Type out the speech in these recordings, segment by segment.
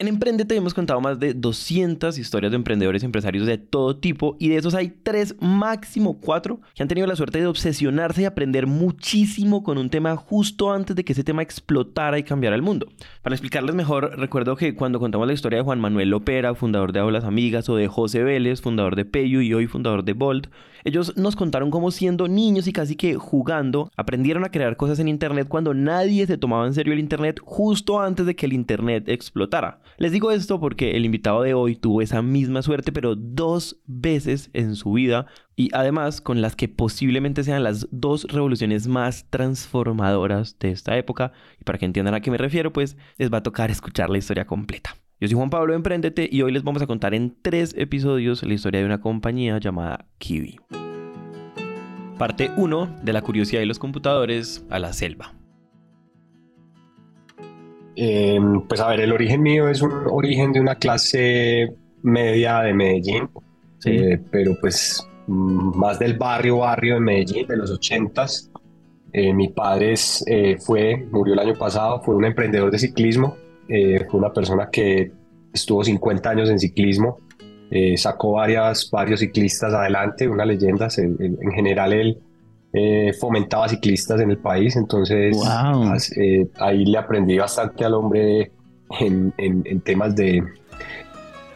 En Emprendete hemos contado más de 200 historias de emprendedores y empresarios de todo tipo y de esos hay tres, máximo cuatro, que han tenido la suerte de obsesionarse y aprender muchísimo con un tema justo antes de que ese tema explotara y cambiara el mundo. Para explicarles mejor, recuerdo que cuando contamos la historia de Juan Manuel Lopera, fundador de Aulas Amigas, o de José Vélez, fundador de Peyu y hoy fundador de Bolt, ellos nos contaron cómo siendo niños y casi que jugando, aprendieron a crear cosas en Internet cuando nadie se tomaba en serio el Internet justo antes de que el Internet explotara. Les digo esto porque el invitado de hoy tuvo esa misma suerte, pero dos veces en su vida y además con las que posiblemente sean las dos revoluciones más transformadoras de esta época. Y para que entiendan a qué me refiero, pues les va a tocar escuchar la historia completa. Yo soy Juan Pablo Emprendete y hoy les vamos a contar en tres episodios la historia de una compañía llamada Kiwi. Parte 1 de la curiosidad de los computadores a la selva. Eh, pues a ver, el origen mío es un origen de una clase media de Medellín, eh, pero pues mm, más del barrio, barrio de Medellín, de los ochentas. Eh, mi padre fue, murió el año pasado, fue un emprendedor de ciclismo, fue una persona que estuvo 50 años en ciclismo, sacó varias, varios ciclistas adelante, una leyenda, en, en general él eh, fomentaba ciclistas en el país, entonces eh, ahí le aprendí bastante al hombre en, temas de,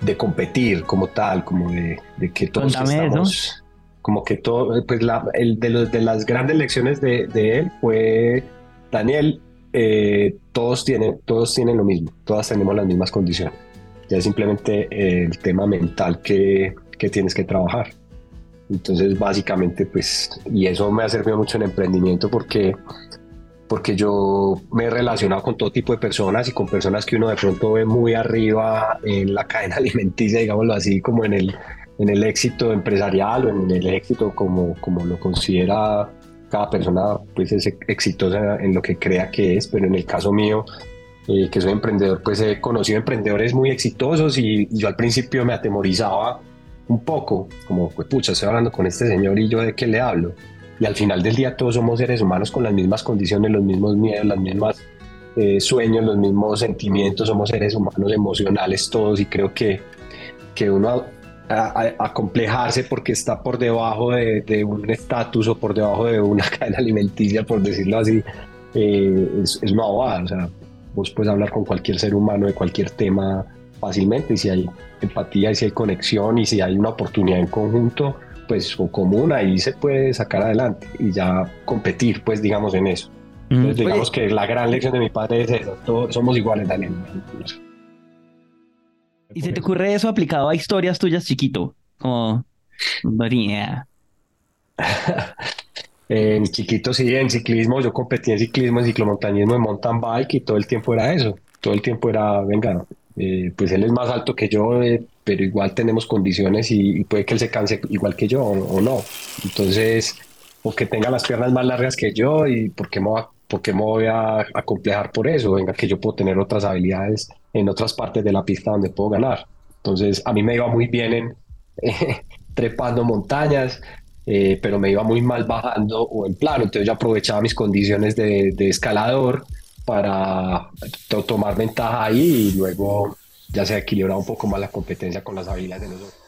de competir como tal, como de, que todos estamos... Como que todo, pues la, el de, los, de las grandes lecciones de, él fue, Daniel, eh, todos, tienen, todos tienen lo mismo, todas tenemos las mismas condiciones. Ya es simplemente el tema mental que, que tienes que trabajar. Entonces, básicamente, pues, y eso me ha servido mucho en emprendimiento porque, porque yo me he relacionado con todo tipo de personas y con personas que uno de pronto ve muy arriba en la cadena alimenticia, digámoslo así, como en el, en el éxito empresarial o en el éxito como, como lo considera cada persona, pues es exitosa en lo que crea que es, pero en el caso mío, eh, que soy emprendedor, pues he conocido emprendedores muy exitosos y yo al principio me atemorizaba un poco, como, pues pucha, estoy hablando con este señor y yo de qué le hablo. Y al final del día todos somos seres humanos con las mismas condiciones, los mismos miedos, las mismas eh, sueños, los mismos sentimientos, somos seres humanos emocionales todos y creo que, que uno acomplejarse porque está por debajo de, un estatus o por debajo de una cadena alimenticia, por decirlo así, eh, es, es, una bobada. O sea, vos puedes hablar con cualquier ser humano de cualquier tema fácilmente y si hay empatía y si hay conexión y si hay una oportunidad en conjunto, pues o común, ahí se puede sacar adelante y ya competir, pues digamos en eso. Entonces, digamos que la gran lección de mi padre es eso, todos somos iguales, Daniel. ¿Y se te ocurre eso aplicado a historias tuyas chiquito? Como, en chiquito sí, en ciclismo, yo competí en ciclismo, en ciclomontañismo, en mountain bike y todo el tiempo era eso, todo el tiempo era, venga, eh, pues él es más alto que yo, eh, pero igual tenemos condiciones y, puede que él se canse igual que yo o, no. Entonces, o que tenga las piernas más largas que yo y por qué me, voy a, por voy a, complejar por eso, venga que yo puedo tener otras habilidades en otras partes de la pista donde puedo ganar. Entonces, a mí me iba muy bien en trepando montañas, eh, pero me iba muy mal bajando o en plano, entonces yo aprovechaba mis condiciones de escalador para tomar ventaja ahí y luego ya se equilibra un poco más la competencia con las habilidades de nosotros.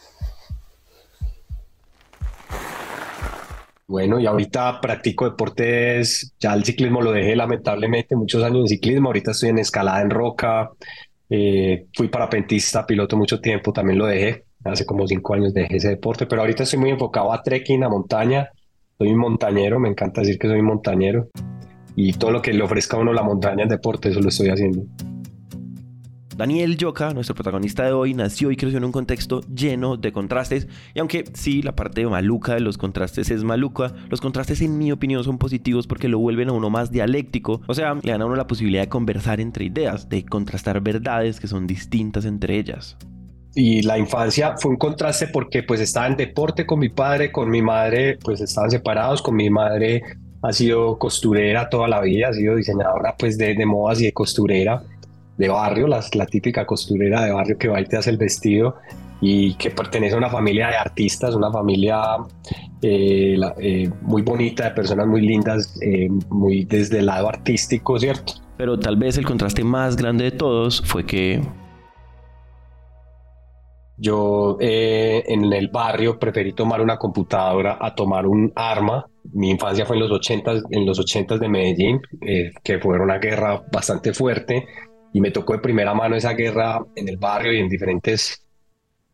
Bueno, y ahorita practico deportes, ya el ciclismo lo dejé lamentablemente, muchos años en ciclismo, ahorita estoy en escalada en roca, eh, fui parapentista, piloto mucho tiempo, también lo dejé, hace como cinco años dejé ese deporte, pero ahorita estoy muy enfocado a trekking, a montaña, soy un montañero, me encanta decir que soy un montañero y todo lo que le ofrezca a uno la montaña en deporte, eso lo estoy haciendo. Daniel Yoka, nuestro protagonista de hoy, nació y creció en un contexto lleno de contrastes. Y aunque sí, la parte maluca de los contrastes es maluca, los contrastes en mi opinión son positivos porque lo vuelven a uno más dialéctico. O sea, le dan a uno la posibilidad de conversar entre ideas, de contrastar verdades que son distintas entre ellas. Y la infancia fue un contraste porque pues estaba en deporte con mi padre, con mi madre, pues estaban separados, con mi madre ha sido costurera toda la vida, ha sido diseñadora pues de, de modas y de costurera de barrio, la, la típica costurera de barrio que va y te hace el vestido y que pertenece a una familia de artistas, una familia eh, eh, muy bonita, de personas muy lindas, eh, muy desde el lado artístico, ¿cierto? Pero tal vez el contraste más grande de todos fue que Yo en el barrio preferí tomar una computadora a tomar un arma. Mi infancia fue en los 80, en los 80 de Medellín, eh, que fue una guerra bastante fuerte y me tocó de primera mano esa guerra en el barrio y en diferentes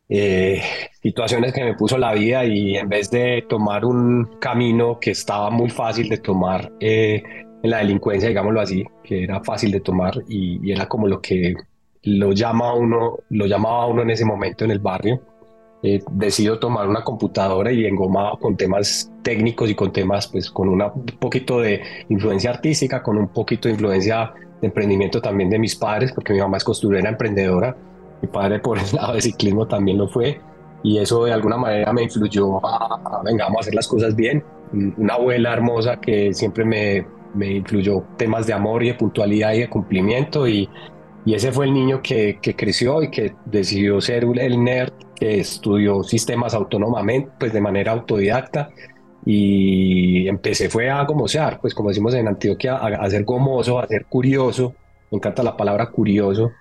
eh, situaciones que me puso la vida y en vez de tomar un camino que estaba muy fácil de tomar en la delincuencia, digámoslo así, que era fácil de tomar y, y era como lo que lo llama uno, lo llamaba uno en ese momento en el barrio. Eh, decido tomar una computadora y engomado con temas técnicos y con temas, pues con una, un poquito de influencia artística, con un poquito de influencia de emprendimiento también de mis padres, porque mi mamá es costurera emprendedora, mi padre por el lado de ciclismo también lo fue, y eso de alguna manera me influyó a, venga, vamos a hacer las cosas bien. Una abuela hermosa que siempre me, me influyó temas de amor y de puntualidad y de cumplimiento. Y, y ese fue el niño que, que, creció y que decidió ser el nerd, que estudió sistemas autónomamente, pues de manera autodidacta. Y empecé fue a gomosear, pues como decimos en Antioquia, a, a ser gomoso, a ser curioso. Me encanta la palabra curioso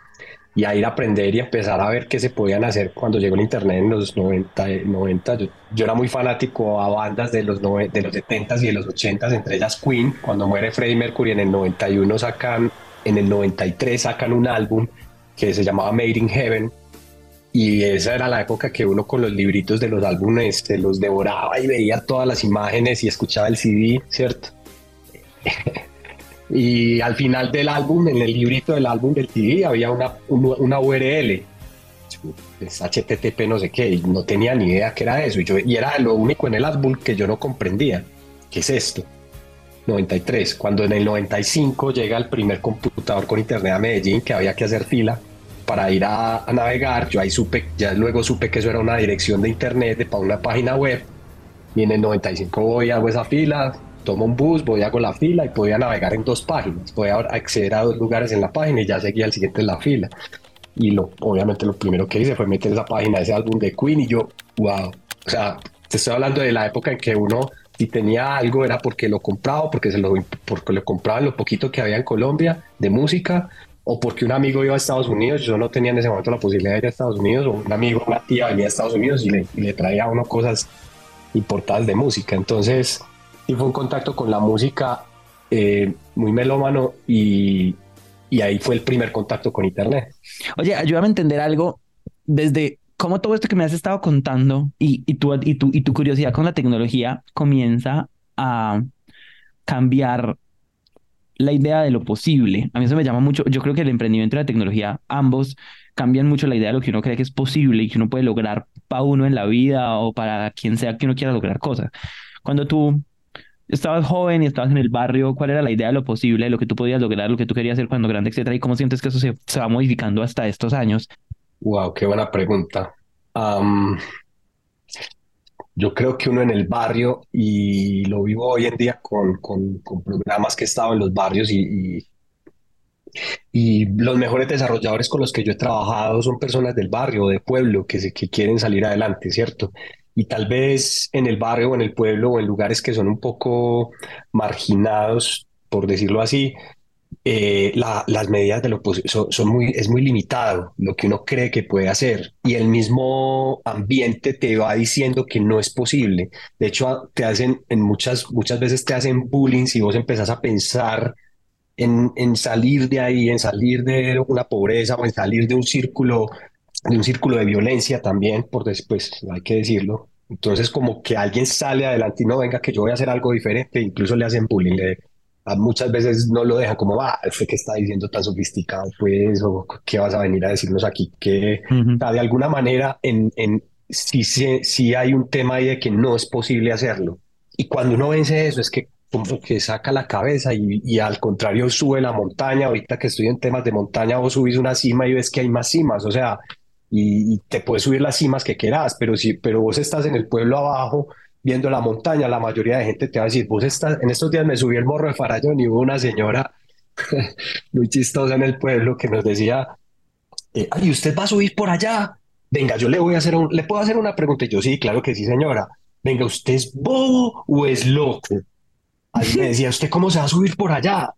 y a ir a aprender y empezar a ver qué se podían hacer cuando llegó el internet en los 90, 90. Yo, era muy fanático a bandas de los, de los 70s y de los 80s, entre ellas Queen, cuando muere Freddie Mercury en el 91 sacan en el 93 sacan un álbum que se llamaba Made in Heaven y esa era la época que uno con los libritos de los álbumes se los devoraba y veía todas las imágenes y escuchaba el CD, ¿cierto? y al final del álbum, en el librito del álbum del CD, había una, una URL, es HTTP no sé qué, y no tenía ni idea qué era eso, y, yo, y era lo único en el álbum que yo no comprendía, ¿qué es esto? 93, cuando en el 95 llega el primer computador con internet a Medellín, que había que hacer fila para ir a, navegar, yo ahí supe, ya luego supe que eso era una dirección de internet de, para una página web, y en el 95 voy, hago esa fila, tomo un bus, voy, hago la fila y podía navegar en dos páginas, podía acceder a dos lugares en la página y ya seguía el siguiente en la fila. Y lo, obviamente lo primero que hice fue meter esa página, ese álbum de Queen y yo, wow, o sea, te estoy hablando de la época en que uno si tenía algo era porque lo compraba, porque, se lo, porque lo compraba lo poquito que había en Colombia de música, o porque un amigo iba a Estados Unidos, yo no tenía en ese momento la posibilidad de ir a Estados Unidos, o un amigo, una tía venía a Estados Unidos y le, le traía a uno cosas importadas de música. Entonces, sí fue un contacto con la música eh, muy melómano y, y ahí fue el primer contacto con Internet. Oye, ayúdame a entender algo desde cómo todo esto que me has estado contando y, y, tu, y, tu, y tu curiosidad con la tecnología comienza a cambiar la idea de lo posible. A mí eso me llama mucho. Yo creo que el emprendimiento y la tecnología, ambos cambian mucho la idea de lo que uno cree que es posible y que uno puede lograr para uno en la vida o para quien sea que uno quiera lograr cosas. Cuando tú estabas joven y estabas en el barrio, ¿cuál era la idea de lo posible, lo que tú podías lograr, lo que tú querías hacer cuando grande, etcétera? ¿Y cómo sientes que eso se, se va modificando hasta estos años? Wow, qué buena pregunta. yo creo que uno en el barrio, y lo vivo hoy en día con, con, programas que he estado en los barrios y, y, los mejores desarrolladores con los que yo he trabajado son personas del barrio, de pueblo, que, se, que quieren salir adelante, ¿cierto? Y tal vez en el barrio o en el pueblo o en lugares que son un poco marginados, por decirlo así, eh, las medidas de lo son, son, muy, es muy limitado lo que uno cree que puede hacer y el mismo ambiente te va diciendo que no es posible. De hecho, te hacen, en muchas, muchas veces te hacen bullying si vos empezás a pensar en, en salir de ahí, en salir de una pobreza o en salir de un círculo, de un círculo de violencia también, por después, hay que decirlo. Entonces, como que alguien sale adelante y no venga, que yo voy a hacer algo diferente, incluso le hacen bullying, le, muchas veces no lo dejan como, ah, ¿usted qué está diciendo tan sofisticado? Pues, o qué vas a venir a decirnos aquí, que de alguna manera en, en, sí, sí, hay un tema ahí de que no es posible hacerlo. Y cuando uno vence eso, es que como que saca la cabeza y, y, al contrario sube la montaña. Ahorita que estoy en temas de montaña, vos subís una cima y ves que hay más cimas, o sea, y, y te puedes subir las cimas que quieras, pero si, pero vos estás en el pueblo abajo viendo la montaña, la mayoría de gente te va a decir, vos estás, en estos días me subí el morro de Farallón y hubo una señora muy chistosa en el pueblo que nos decía, eh, ay, ¿usted va a subir por allá? Venga, yo le voy a hacer un, le puedo hacer una pregunta. Y yo, sí, claro que sí, señora. Venga, ¿usted es bobo o es loco? Ahí me decía, ¿usted cómo se va a subir por allá?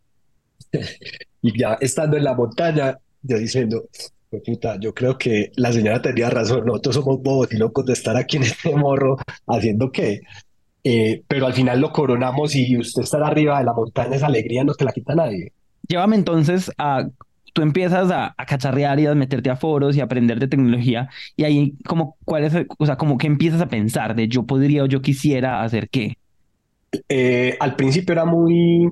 y ya estando en la montaña, yo diciendo, puta, yo creo que la señora tenía razón, nosotros somos bobos y locos de estar aquí en este morro haciendo qué. Eh, pero al final lo coronamos y usted estar arriba de la montaña, esa alegría no te la quita nadie. Llévame entonces a, tú empiezas a, a cacharrear y a meterte a foros y a aprender de tecnología y ahí como, ¿cuál es, o sea, como que empiezas a pensar de yo podría o yo quisiera hacer qué? Eh, al principio era muy,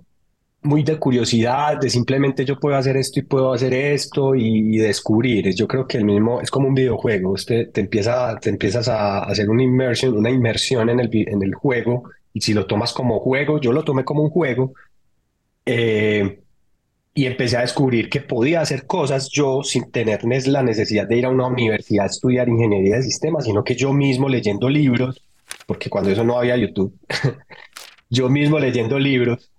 muy de curiosidad, de simplemente yo puedo hacer esto y puedo hacer esto y, descubrir. Yo creo que el mismo es como un videojuego. Usted te empieza, te empiezas a hacer una inmersión, una inmersión en el, en el juego y si lo tomas como juego, yo lo tomé como un juego. Eh, y empecé a descubrir que podía hacer cosas yo sin tener la necesidad de ir a una universidad a estudiar ingeniería de sistemas, sino que yo mismo leyendo libros, porque cuando eso no había YouTube, yo mismo leyendo libros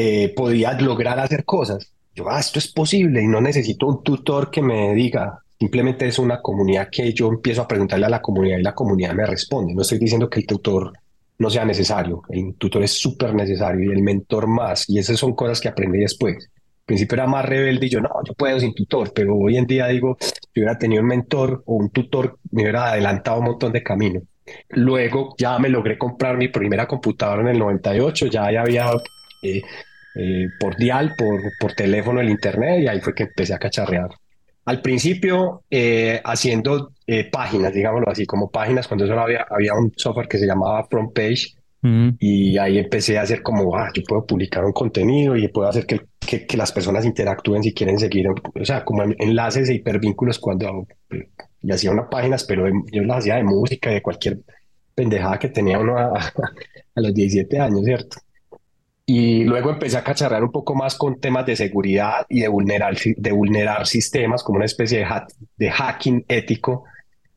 eh, podía lograr hacer cosas. Yo, ah, esto es posible y no necesito un tutor que me diga, simplemente es una comunidad que yo empiezo a preguntarle a la comunidad y la comunidad me responde. No estoy diciendo que el tutor no sea necesario, el tutor es súper necesario y el mentor más, y esas son cosas que aprendí después principio era más rebelde y yo, no, yo puedo sin tutor, pero hoy en día digo, si hubiera tenido un mentor o un tutor, me hubiera adelantado un montón de camino. Luego ya me logré comprar mi primera computadora en el 98, ya, había eh, eh, por dial, por, por teléfono, el internet, y ahí fue que empecé a cacharrear. Al principio eh, haciendo páginas, digámoslo así, como páginas, cuando solo había, había un software que se llamaba Front Page, y ahí empecé a hacer como, ah, yo puedo publicar un contenido y puedo hacer que, que, que las personas interactúen si quieren seguir, o sea, como enlaces e hipervínculos cuando y hacía unas páginas, pero yo las hacía de música, de cualquier pendejada que tenía uno a, a, los 17 años, ¿cierto? Y luego empecé a cacharrar un poco más con temas de seguridad y de vulnerar, de vulnerar sistemas, como una especie de, de hacking ético.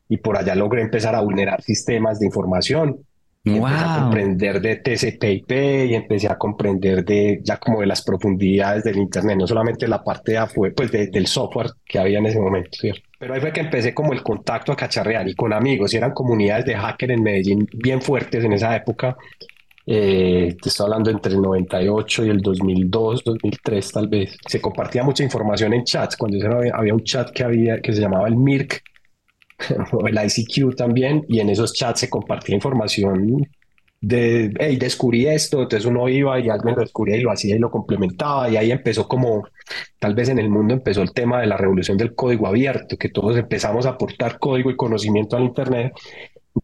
Y por allá logré empezar a vulnerar sistemas de información y empecé a comprender de TCP/IP y empecé a comprender de ya como de las profundidades del internet, no solamente la parte de afuera, pues del software que había en ese momento, ¿cierto? Pero ahí fue que empecé como el contacto a cacharrear y con amigos, y eran comunidades de hacker en Medellín bien fuertes en esa época. Eh, te estoy hablando entre el 98 y el 2002, 2003 tal vez. Se compartía mucha información en chats. Cuando había, había un chat que había que se llamaba el MIRC, o el ICQ también, y en esos chats se compartía información de, hey, descubrí esto, entonces uno iba y alguien lo descubría y lo hacía y lo complementaba, y ahí empezó como, tal vez en el mundo empezó el tema de la revolución del código abierto, que todos empezamos a aportar código y conocimiento al Internet.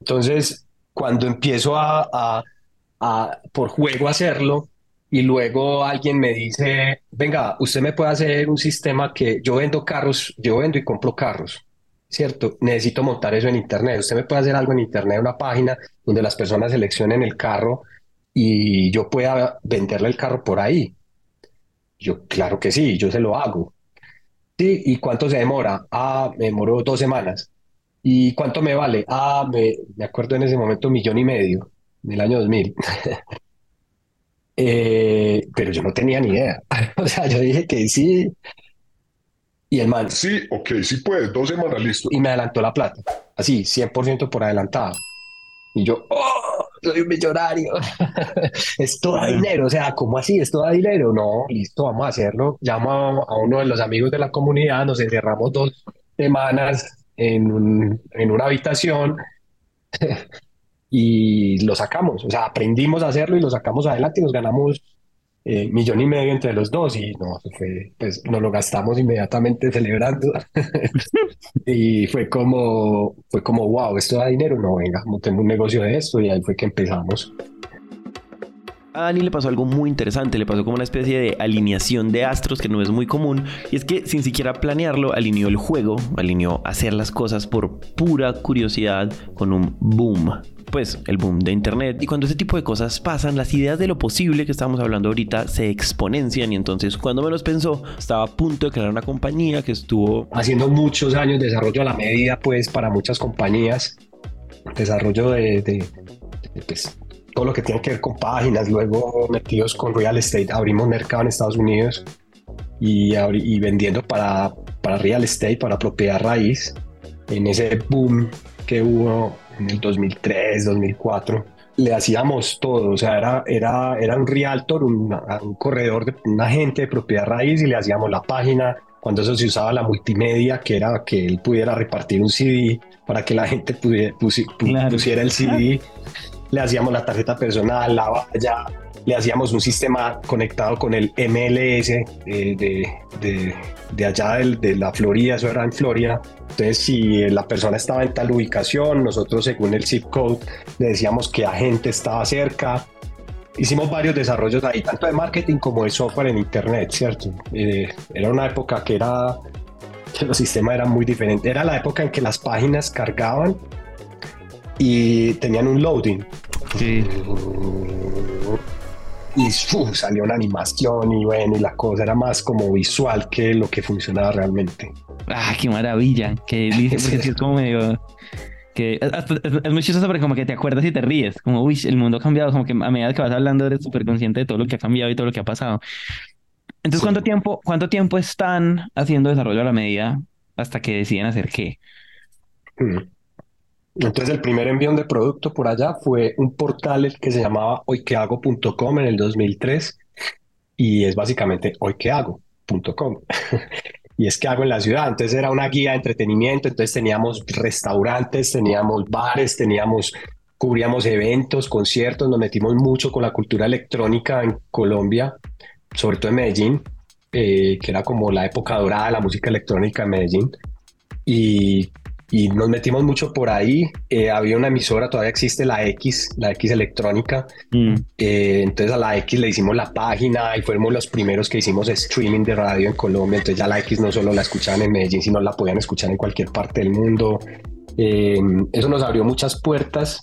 Entonces, cuando empiezo a, a, a por juego hacerlo, y luego alguien me dice, venga, usted me puede hacer un sistema que yo vendo carros, yo vendo y compro carros. ¿cierto? Necesito montar eso en Internet. Usted me puede hacer algo en Internet, una página donde las personas seleccionen el carro y yo pueda venderle el carro por ahí. Yo, claro que sí, yo se lo hago. Sí, ¿y cuánto se demora? Ah, me demoró dos semanas. ¿Y cuánto me vale? Ah, me, me acuerdo en ese momento, millón y medio, en el año 2000. eh, pero yo no tenía ni idea. o sea, yo dije que sí, y el man. Sí, ok, sí puedes, dos semanas listo. Y me adelantó la plata. Así, 100% por adelantado. Y yo, ¡oh! Soy un millonario. es todo dinero. O sea, ¿cómo así? ¿Es todo dinero? No, listo, vamos a hacerlo. Llamo a, uno de los amigos de la comunidad, nos encerramos dos semanas en, un, en una habitación y lo sacamos. O sea, aprendimos a hacerlo y lo sacamos adelante y nos ganamos eh, millón y medio entre los dos y no, fue, pues nos lo gastamos inmediatamente celebrando y fue como, fue como, wow, esto da dinero, no, venga, montemos un negocio de esto y ahí fue que empezamos. A Dani le pasó algo muy interesante, le pasó como una especie de alineación de astros que no es muy común, y es que sin siquiera planearlo, alineó el juego, alineó hacer las cosas por pura curiosidad con un boom pues el boom de internet. Y cuando ese tipo de cosas pasan las ideas de lo posible que estamos hablando ahorita se exponencian y entonces cuando me los pensó estaba a punto de crear una compañía que estuvo haciendo muchos años de desarrollo a la medida pues para muchas compañías desarrollo de, pues, todo lo que tiene que ver con páginas luego metidos con real estate abrimos mercado en Estados Unidos y, y vendiendo para, para real estate para propiedad raíz. En ese boom que hubo en el 2003, 2004, le hacíamos todo, o sea, era, era, era un realtor, un, un corredor, de, un agente de propiedad raíz y le hacíamos la página, cuando eso se usaba la multimedia, que era que él pudiera repartir un CD para que la gente pudiera, pusiera el CD, le hacíamos la tarjeta personal, la valla, le hacíamos un sistema conectado con el MLS eh, de, de, allá de la Florida, eso era en Florida. Entonces, si la persona estaba en tal ubicación, nosotros según el zip code le decíamos que agente estaba cerca. Hicimos varios desarrollos ahí, tanto de marketing como de software en Internet, ¿cierto? Eh, era una época que era que los sistemas eran muy diferentes. Era la época en que las páginas cargaban y tenían un loading. Sí y salió una animación y bueno, y la cosa era más como visual que lo que funcionaba realmente. Ah, qué maravilla, que dice, porque es como medio... Que es, muy chistoso porque como que te acuerdas y te ríes, como, uy, el mundo ha cambiado, como que a medida que vas hablando eres súper consciente de todo lo que ha cambiado y todo lo que ha pasado. Entonces, ¿cuánto, tiempo, ¿cuánto tiempo están haciendo desarrollo a la medida hasta que deciden hacer qué? Hmm. Entonces el primer envío de producto por allá fue un portal que se llamaba hoyquehago.com en el 2003 y es básicamente hoyquehago.com. y es que hago en la ciudad. Entonces era una guía de entretenimiento, entonces teníamos restaurantes, teníamos bares, teníamos, cubríamos eventos, conciertos, nos metimos mucho con la cultura electrónica en Colombia, sobre todo en Medellín, eh, que era como la época dorada de la música electrónica en Medellín. Y y nos metimos mucho por ahí. Eh, había una emisora, todavía existe la X, la X electrónica. Mm. Eh, entonces a la X le hicimos la página y fuimos los primeros que hicimos streaming de radio en Colombia. Entonces ya la X no solo la escuchaban en Medellín, sino la podían escuchar en cualquier parte del mundo. Eh, eso nos abrió muchas puertas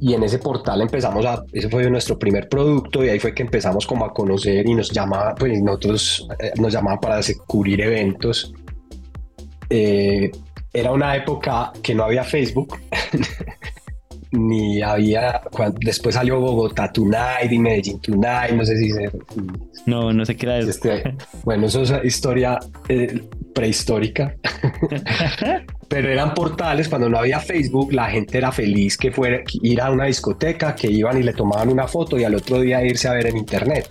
y en ese portal empezamos a, ese fue nuestro primer producto y ahí fue que empezamos como a conocer y nos llamaba, pues nosotros nos llamaban para cubrir eventos. Eh, era una época que no había Facebook, ni había, después salió Bogotá Tonight y Medellín Tonight, no sé si se... No, no sé qué era eso. Este, bueno, eso es historia eh, prehistórica. Pero eran portales, cuando no había Facebook, la gente era feliz que fuera ir a una discoteca, que iban y le tomaban una foto y al otro día irse a ver en internet,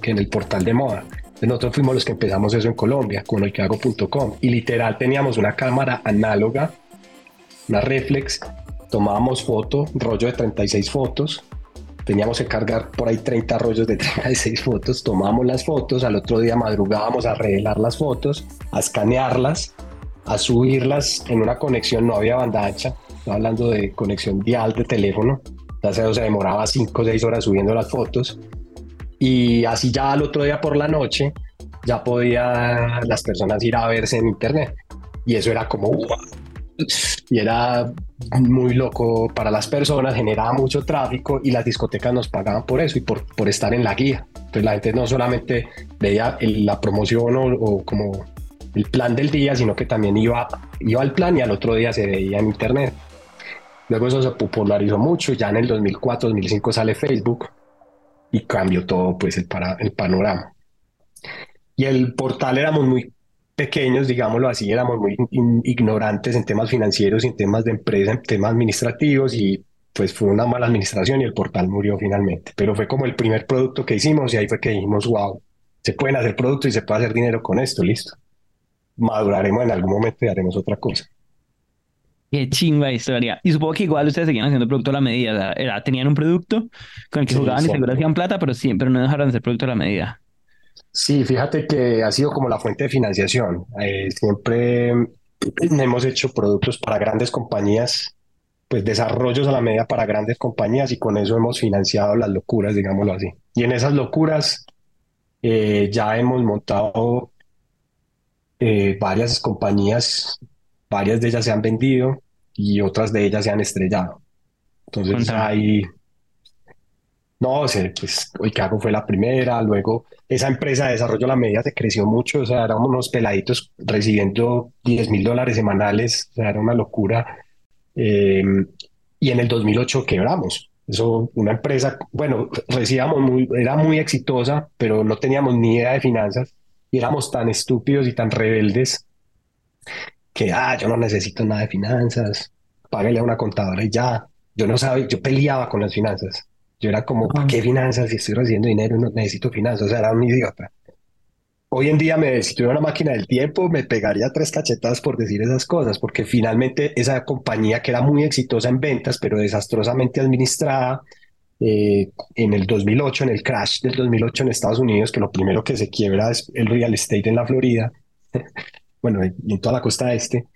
que en el portal de moda. Nosotros fuimos los que empezamos eso en Colombia con hago.com y literal teníamos una cámara análoga, una reflex, tomábamos foto, rollo de 36 fotos, teníamos que cargar por ahí 30 rollos de 36 fotos, tomábamos las fotos, al otro día madrugábamos a revelar las fotos, a escanearlas, a subirlas en una conexión, no había banda ancha, estaba hablando de conexión dial de teléfono, entonces se demoraba 5 o 6 horas subiendo las fotos y así ya al otro día por la noche ya podía las personas ir a verse en internet y eso era como y era muy loco para las personas, generaba mucho tráfico y las discotecas nos pagaban por eso y por, por estar en la guía. Entonces la gente no solamente veía la promoción o, o, como el plan del día, sino que también iba, iba al plan y al otro día se veía en internet. Luego eso se popularizó mucho, ya en el 2004, 2005 sale Facebook y cambió todo pues el, para, el panorama. Y el portal éramos muy pequeños, digámoslo así, éramos muy ignorantes en temas financieros, en temas de empresa, en temas administrativos y pues fue una mala administración y el portal murió finalmente. Pero fue como el primer producto que hicimos y ahí fue que dijimos, wow, se pueden hacer productos y se puede hacer dinero con esto, listo. Maduraremos en algún momento y haremos otra cosa. Qué chimba historia. Y supongo que igual ustedes seguían haciendo producto a la medida. Era, tenían un producto con el que jugaban y seguro hacían plata, pero siempre no dejaron de ser producto a la medida. Sí, fíjate que ha sido como la fuente de financiación. Eh, siempre hemos hecho productos para grandes compañías, pues desarrollos a la medida para grandes compañías y con eso hemos financiado las locuras, digámoslo así. Y en esas locuras eh, ya hemos montado eh, varias compañías varias de ellas se han vendido y otras de ellas se han estrellado. Entonces hay... No, sé, pues Oikago fue la primera, luego esa empresa de desarrollo a la media se creció mucho, o sea, éramos unos peladitos recibiendo 10 mil dólares semanales, o sea, era una locura. Eh, y en el 2008 quebramos. Eso, una empresa, bueno, recibíamos muy, era muy exitosa, pero no teníamos ni idea de finanzas y éramos tan estúpidos y tan rebeldes que, ah, yo no necesito nada de finanzas, págale a una contadora y ya. Yo no sabía, yo peleaba con las finanzas. Yo era como, ¿para qué finanzas si estoy recibiendo dinero no necesito finanzas? O sea, era un idiota. hoy en día me, si tuviera una máquina del tiempo, me pegaría tres cachetadas por decir esas cosas, porque finalmente esa compañía que era muy exitosa en ventas, pero desastrosamente administrada, eh, en el 2008, en el crash del 2008 en Estados Unidos, que lo primero que se quiebra es el real estate en la Florida, bueno, en toda la costa este,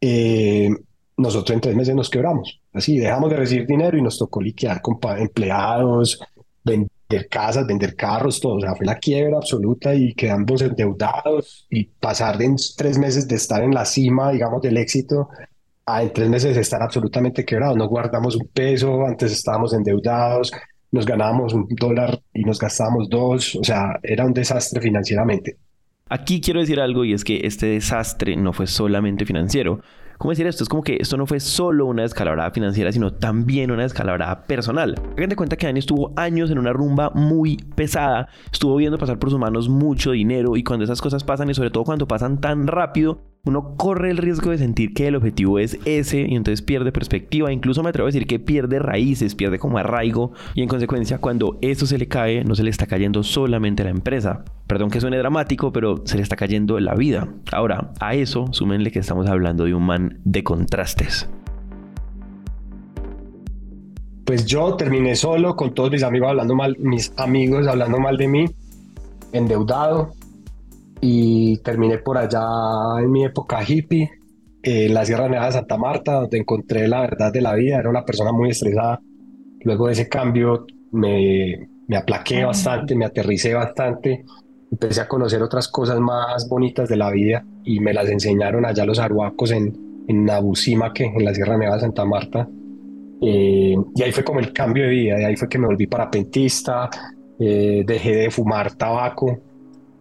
eh, nosotros en tres meses nos quebramos. Así, dejamos de recibir dinero y nos tocó liquear con empleados, vender casas, vender carros, todo. O sea, fue la quiebra absoluta y quedamos endeudados y pasar de tres meses de estar en la cima, digamos, del éxito a en tres meses de estar absolutamente quebrados. No guardamos un peso, antes estábamos endeudados, nos ganábamos un dólar y nos gastábamos dos. O sea, era un desastre financieramente. Aquí quiero decir algo y es que este desastre no fue solamente financiero. ¿Cómo decir esto? Es como que esto no fue solo una descalabrada financiera, sino también una descalabrada personal. Hagan de cuenta que Dani estuvo años en una rumba muy pesada, estuvo viendo pasar por sus manos mucho dinero y cuando esas cosas pasan y sobre todo cuando pasan tan rápido, uno corre el riesgo de sentir que el objetivo es ese y entonces pierde perspectiva. Incluso me atrevo a decir que pierde raíces, pierde como arraigo y en consecuencia cuando eso se le cae no se le está cayendo solamente la empresa. Perdón que suene dramático, pero se le está cayendo la vida. Ahora, a eso súmenle que estamos hablando de un man de contrastes. Pues yo terminé solo con todos mis amigos hablando mal, mis amigos hablando mal de mí, endeudado, y terminé por allá en mi época hippie, en la Sierra Nevada de Santa Marta, donde encontré la verdad de la vida. Era una persona muy estresada. Luego de ese cambio me, me aplaqué bastante, me aterricé bastante. Empecé a conocer otras cosas más bonitas de la vida y me las enseñaron allá los aruacos en, en que en la Sierra Nevada de Santa Marta. Eh, y ahí fue como el cambio de vida, y ahí fue que me volví parapentista, eh, dejé de fumar tabaco,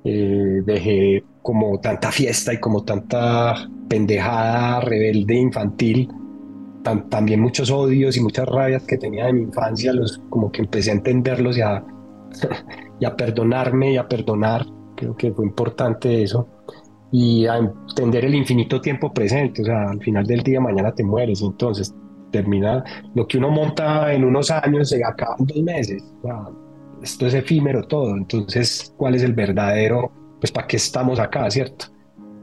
eh, dejé como tanta fiesta y como tanta pendejada rebelde infantil, también muchos odios y muchas rabias que tenía de mi infancia, los, como que empecé a entenderlos y a, y a perdonarme y a perdonar, creo que fue importante eso, y a entender el infinito tiempo presente, o sea, al final del día mañana te mueres, y entonces termina lo que uno monta en unos años se acaba en dos meses. O sea, esto es efímero todo, entonces, ¿cuál es el verdadero? Pues, ¿para qué estamos acá, cierto?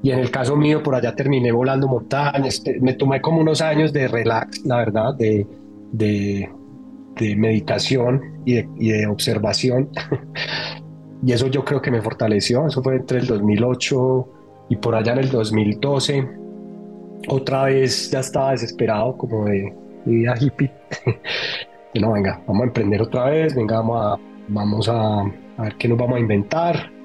Y en el caso mío, por allá terminé volando montañas, me tomé como unos años de relax, la verdad, de, de, de meditación y de, y de observación. y eso yo creo que me fortaleció, eso fue entre el 2008 y por allá en el 2012. Otra vez ya estaba desesperado como de vida hippie. no, venga, vamos a emprender otra vez, venga, vamos a vamos a, ver qué nos vamos a inventar.